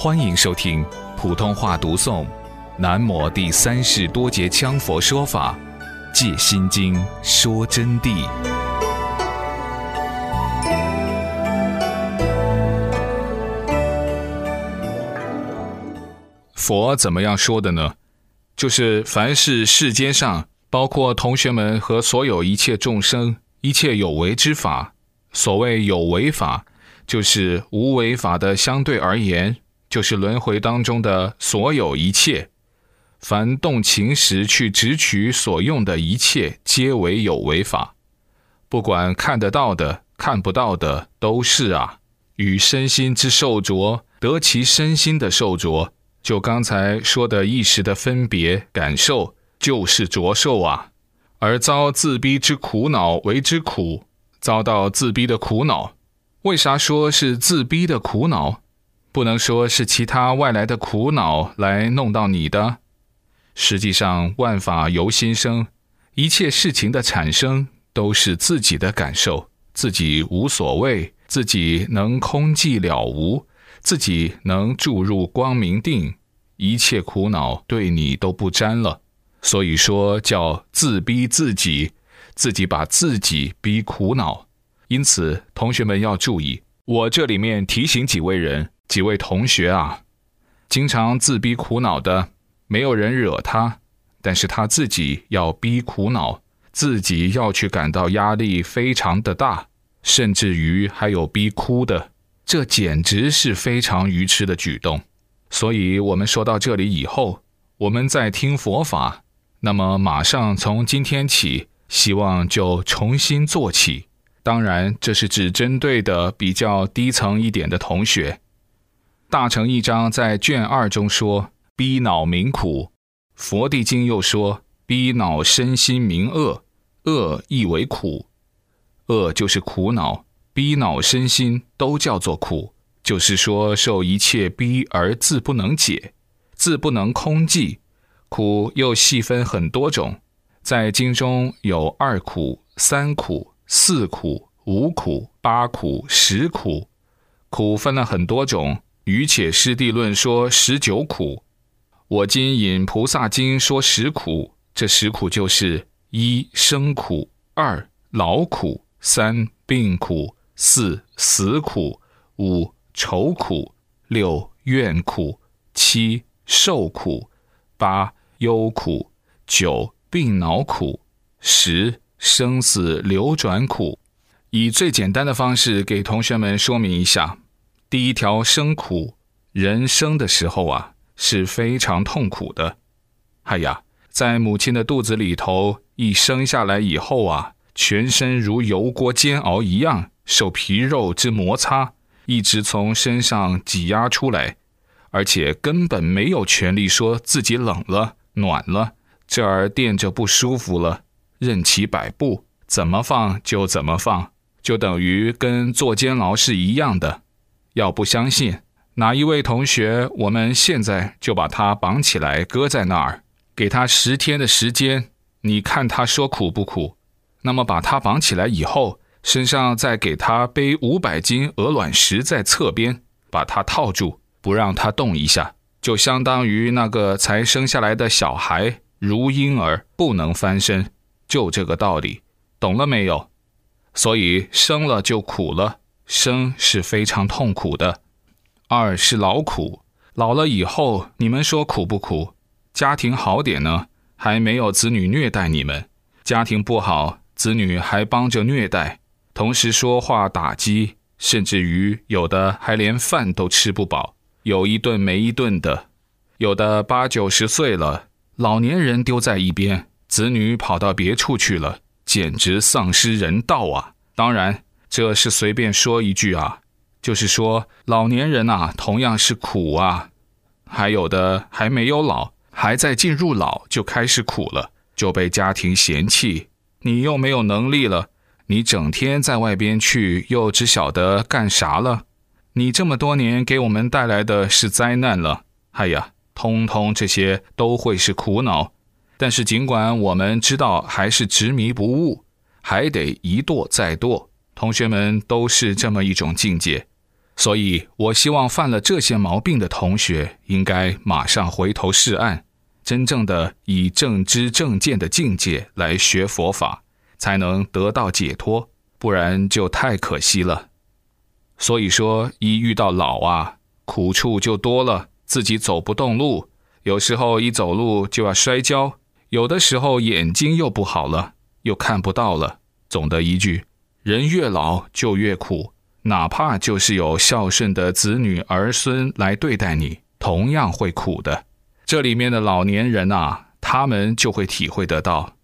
欢迎收听普通话读诵《南摩第三世多杰羌佛说法·戒心经》说真谛。佛怎么样说的呢？就是凡是世间上，包括同学们和所有一切众生，一切有为之法。所谓有为法，就是无为法的相对而言，就是轮回当中的所有一切。凡动情时去执取所用的一切，皆为有为法。不管看得到的、看不到的，都是啊。与身心之受着，得其身心的受着。就刚才说的意识的分别感受，就是着受啊，而遭自逼之苦恼为之苦，遭到自逼的苦恼，为啥说是自逼的苦恼？不能说是其他外来的苦恼来弄到你的。实际上，万法由心生，一切事情的产生都是自己的感受，自己无所谓，自己能空寂了无，自己能注入光明定。一切苦恼对你都不沾了，所以说叫自逼自己，自己把自己逼苦恼。因此，同学们要注意，我这里面提醒几位人、几位同学啊，经常自逼苦恼的，没有人惹他，但是他自己要逼苦恼，自己要去感到压力非常的大，甚至于还有逼哭的，这简直是非常愚痴的举动。所以，我们说到这里以后，我们在听佛法，那么马上从今天起，希望就重新做起。当然，这是只针对的比较低层一点的同学。大乘一章在卷二中说：“逼恼民苦。”佛地经又说：“逼恼身心名恶，恶亦为苦。恶就是苦恼，逼恼身心都叫做苦。”就是说，受一切逼而自不能解，自不能空寂，苦又细分很多种，在经中有二苦、三苦、四苦、五苦、八苦、十苦，苦分了很多种。于且师地论说十九苦，我今引菩萨经说十苦。这十苦就是一生苦，二劳苦，三病苦，四死苦，五。愁苦，六怨苦，七受苦，八忧苦，九病恼苦，十生死流转苦。以最简单的方式给同学们说明一下：第一条生苦，人生的时候啊是非常痛苦的。哎呀，在母亲的肚子里头，一生下来以后啊，全身如油锅煎熬一样，受皮肉之摩擦。一直从身上挤压出来，而且根本没有权利说自己冷了、暖了，这儿垫着不舒服了，任其摆布，怎么放就怎么放，就等于跟坐监牢是一样的。要不相信，哪一位同学，我们现在就把他绑起来，搁在那儿，给他十天的时间，你看他说苦不苦？那么把他绑起来以后。身上再给他背五百斤鹅卵石在侧边，把他套住，不让他动一下，就相当于那个才生下来的小孩如婴儿不能翻身，就这个道理，懂了没有？所以生了就苦了，生是非常痛苦的。二是劳苦，老了以后你们说苦不苦？家庭好点呢，还没有子女虐待你们；家庭不好，子女还帮着虐待。同时说话打击，甚至于有的还连饭都吃不饱，有一顿没一顿的；有的八九十岁了，老年人丢在一边，子女跑到别处去了，简直丧失人道啊！当然，这是随便说一句啊，就是说老年人啊，同样是苦啊。还有的还没有老，还在进入老就开始苦了，就被家庭嫌弃，你又没有能力了。你整天在外边去，又只晓得干啥了？你这么多年给我们带来的是灾难了。哎呀，通通这些都会是苦恼。但是尽管我们知道，还是执迷不悟，还得一堕再堕。同学们都是这么一种境界。所以，我希望犯了这些毛病的同学，应该马上回头是岸，真正的以正知正见的境界来学佛法，才能得到解脱，不然就太可惜了。所以说，一遇到老啊，苦处就多了，自己走不动路，有时候一走路就要摔跤，有的时候眼睛又不好了，又看不到了。总的一句，人越老就越苦。哪怕就是有孝顺的子女儿孙来对待你，同样会苦的。这里面的老年人啊，他们就会体会得到。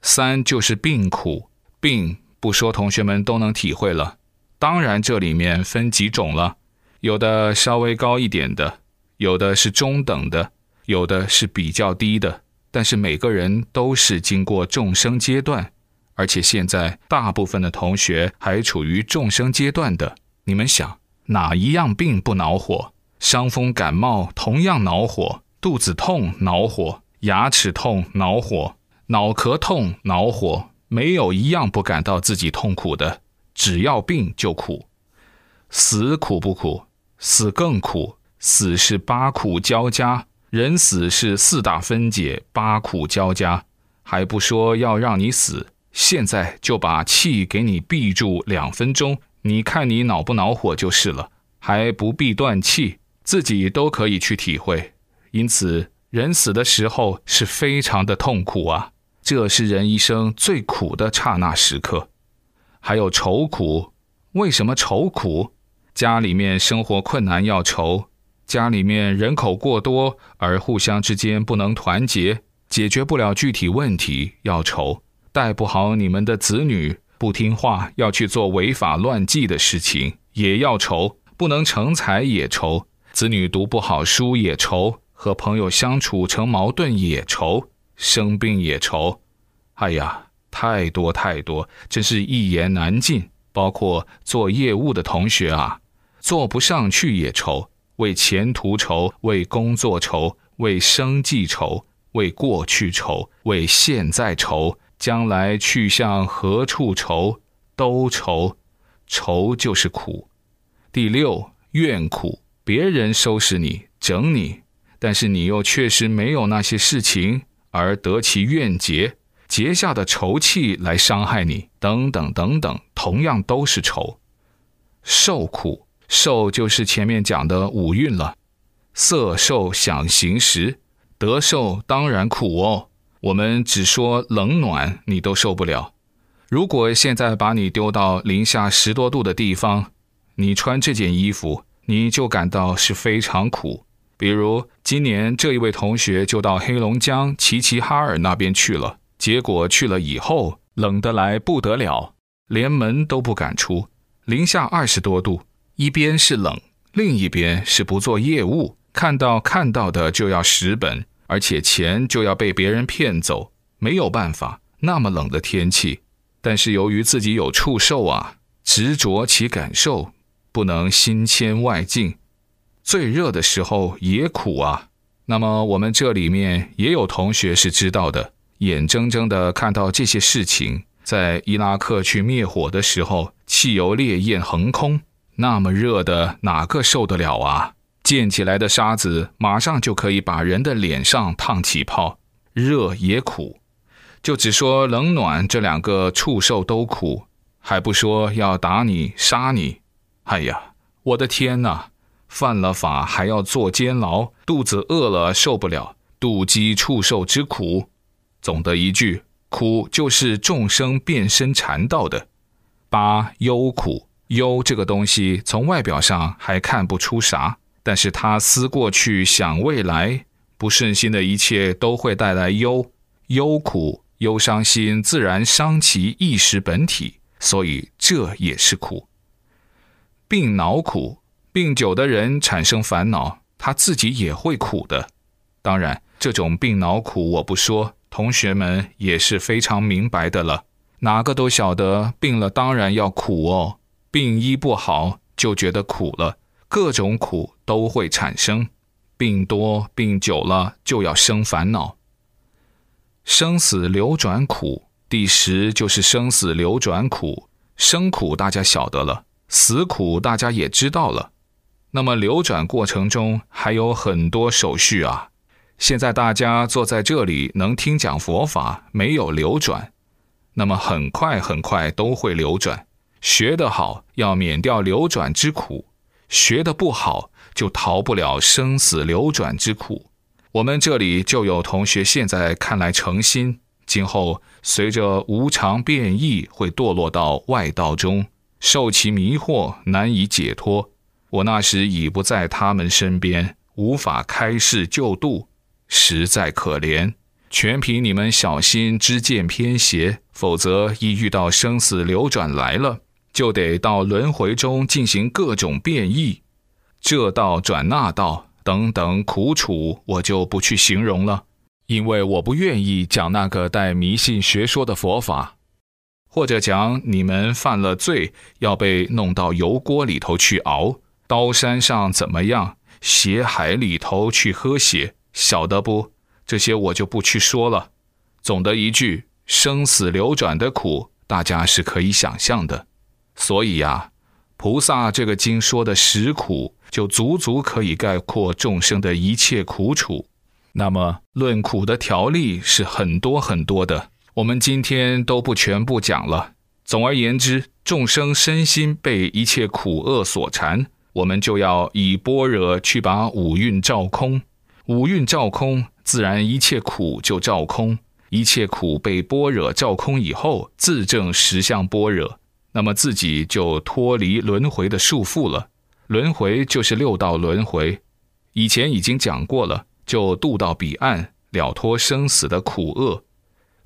三就是病苦，病不说，同学们都能体会了。当然，这里面分几种了，有的稍微高一点的，有的是中等的，有的是比较低的。但是每个人都是经过众生阶段。而且现在大部分的同学还处于众生阶段的，你们想哪一样病不恼火？伤风感冒同样恼火，肚子痛恼火，牙齿痛恼火，脑壳痛恼火，没有一样不感到自己痛苦的。只要病就苦，死苦不苦？死更苦，死是八苦交加，人死是四大分解，八苦交加，还不说要让你死。现在就把气给你闭住两分钟，你看你恼不恼火就是了，还不必断气，自己都可以去体会。因此，人死的时候是非常的痛苦啊，这是人一生最苦的刹那时刻。还有愁苦，为什么愁苦？家里面生活困难要愁，家里面人口过多而互相之间不能团结，解决不了具体问题要愁。带不好你们的子女，不听话，要去做违法乱纪的事情，也要愁；不能成才也愁；子女读不好书也愁；和朋友相处成矛盾也愁；生病也愁。哎呀，太多太多，真是一言难尽。包括做业务的同学啊，做不上去也愁，为前途愁，为工作愁，为生计愁，为过去愁，为现在愁。将来去向何处愁？都愁，愁就是苦。第六，怨苦，别人收拾你、整你，但是你又确实没有那些事情，而得其怨结，结下的仇气来伤害你，等等等等，同样都是愁。受苦，受就是前面讲的五蕴了，色、受、想、行、识，得受当然苦哦。我们只说冷暖，你都受不了。如果现在把你丢到零下十多度的地方，你穿这件衣服，你就感到是非常苦。比如今年这一位同学就到黑龙江齐齐哈尔那边去了，结果去了以后冷得来不得了，连门都不敢出。零下二十多度，一边是冷，另一边是不做业务，看到看到的就要蚀本。而且钱就要被别人骗走，没有办法。那么冷的天气，但是由于自己有触受啊，执着其感受，不能心牵外境。最热的时候也苦啊。那么我们这里面也有同学是知道的，眼睁睁的看到这些事情，在伊拉克去灭火的时候，汽油烈焰横空，那么热的，哪个受得了啊？溅起来的沙子马上就可以把人的脸上烫起泡，热也苦，就只说冷暖这两个畜兽都苦，还不说要打你杀你。哎呀，我的天哪！犯了法还要坐监牢，肚子饿了受不了，肚饥畜兽之苦。总的一句，苦就是众生变身缠道的。八忧苦，忧这个东西从外表上还看不出啥。但是他思过去，想未来，不顺心的一切都会带来忧、忧苦、忧伤心，自然伤其意识本体，所以这也是苦。病恼苦，病久的人产生烦恼，他自己也会苦的。当然，这种病恼苦我不说，同学们也是非常明白的了，哪个都晓得，病了当然要苦哦，病医不好就觉得苦了。各种苦都会产生，病多病久了就要生烦恼。生死流转苦，第十就是生死流转苦。生苦大家晓得了，死苦大家也知道了。那么流转过程中还有很多手续啊。现在大家坐在这里能听讲佛法，没有流转，那么很快很快都会流转。学得好，要免掉流转之苦；学得不好，就逃不了生死流转之苦。我们这里就有同学现在看来诚心，今后随着无常变异，会堕落到外道中，受其迷惑，难以解脱。我那时已不在他们身边，无法开示救度。实在可怜，全凭你们小心知见偏邪，否则一遇到生死流转来了，就得到轮回中进行各种变异，这道转那道等等苦楚，我就不去形容了，因为我不愿意讲那个带迷信学说的佛法，或者讲你们犯了罪要被弄到油锅里头去熬，刀山上怎么样，血海里头去喝血。晓得不？这些我就不去说了。总的一句，生死流转的苦，大家是可以想象的。所以呀，菩萨这个经说的实苦，就足足可以概括众生的一切苦楚。那么论苦的条例是很多很多的，我们今天都不全部讲了。总而言之，众生身心被一切苦厄所缠，我们就要以般若去把五蕴照空。五蕴照空，自然一切苦就照空。一切苦被般若照空以后，自证实相般若，那么自己就脱离轮回的束缚了。轮回就是六道轮回，以前已经讲过了，就渡到彼岸，了脱生死的苦厄。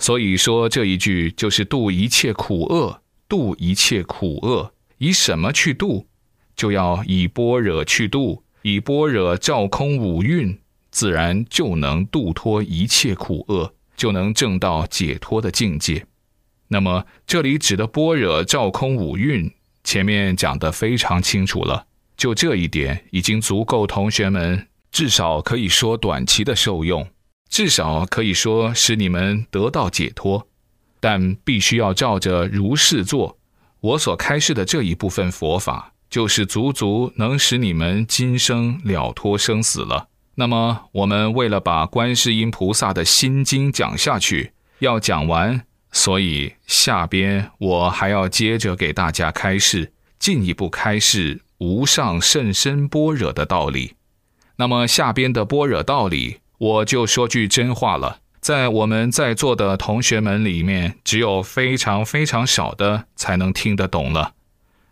所以说这一句就是渡一切苦厄，渡一切苦厄，以什么去渡？就要以般若去渡，以般若照空五蕴。自然就能度脱一切苦厄，就能证到解脱的境界。那么这里指的般若照空五蕴，前面讲的非常清楚了，就这一点已经足够同学们至少可以说短期的受用，至少可以说使你们得到解脱。但必须要照着如是做。我所开示的这一部分佛法，就是足足能使你们今生了脱生死了。那么，我们为了把观世音菩萨的心经讲下去，要讲完，所以下边我还要接着给大家开示，进一步开示无上甚深般若的道理。那么下边的般若道理，我就说句真话了，在我们在座的同学们里面，只有非常非常少的才能听得懂了，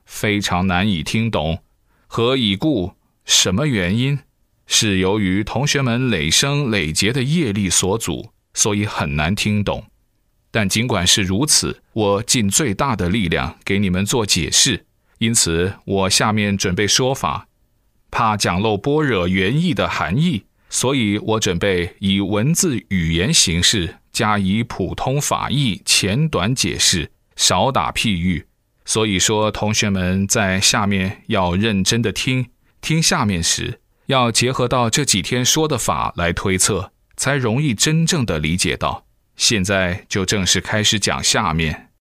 非常难以听懂。何以故？什么原因？是由于同学们累生累劫的业力所阻，所以很难听懂。但尽管是如此，我尽最大的力量给你们做解释。因此，我下面准备说法，怕讲漏般若原意的含义，所以我准备以文字语言形式加以普通法义简短解释，少打譬喻。所以说，同学们在下面要认真的听，听下面时。要结合到这几天说的法来推测，才容易真正的理解到。现在就正式开始讲下面。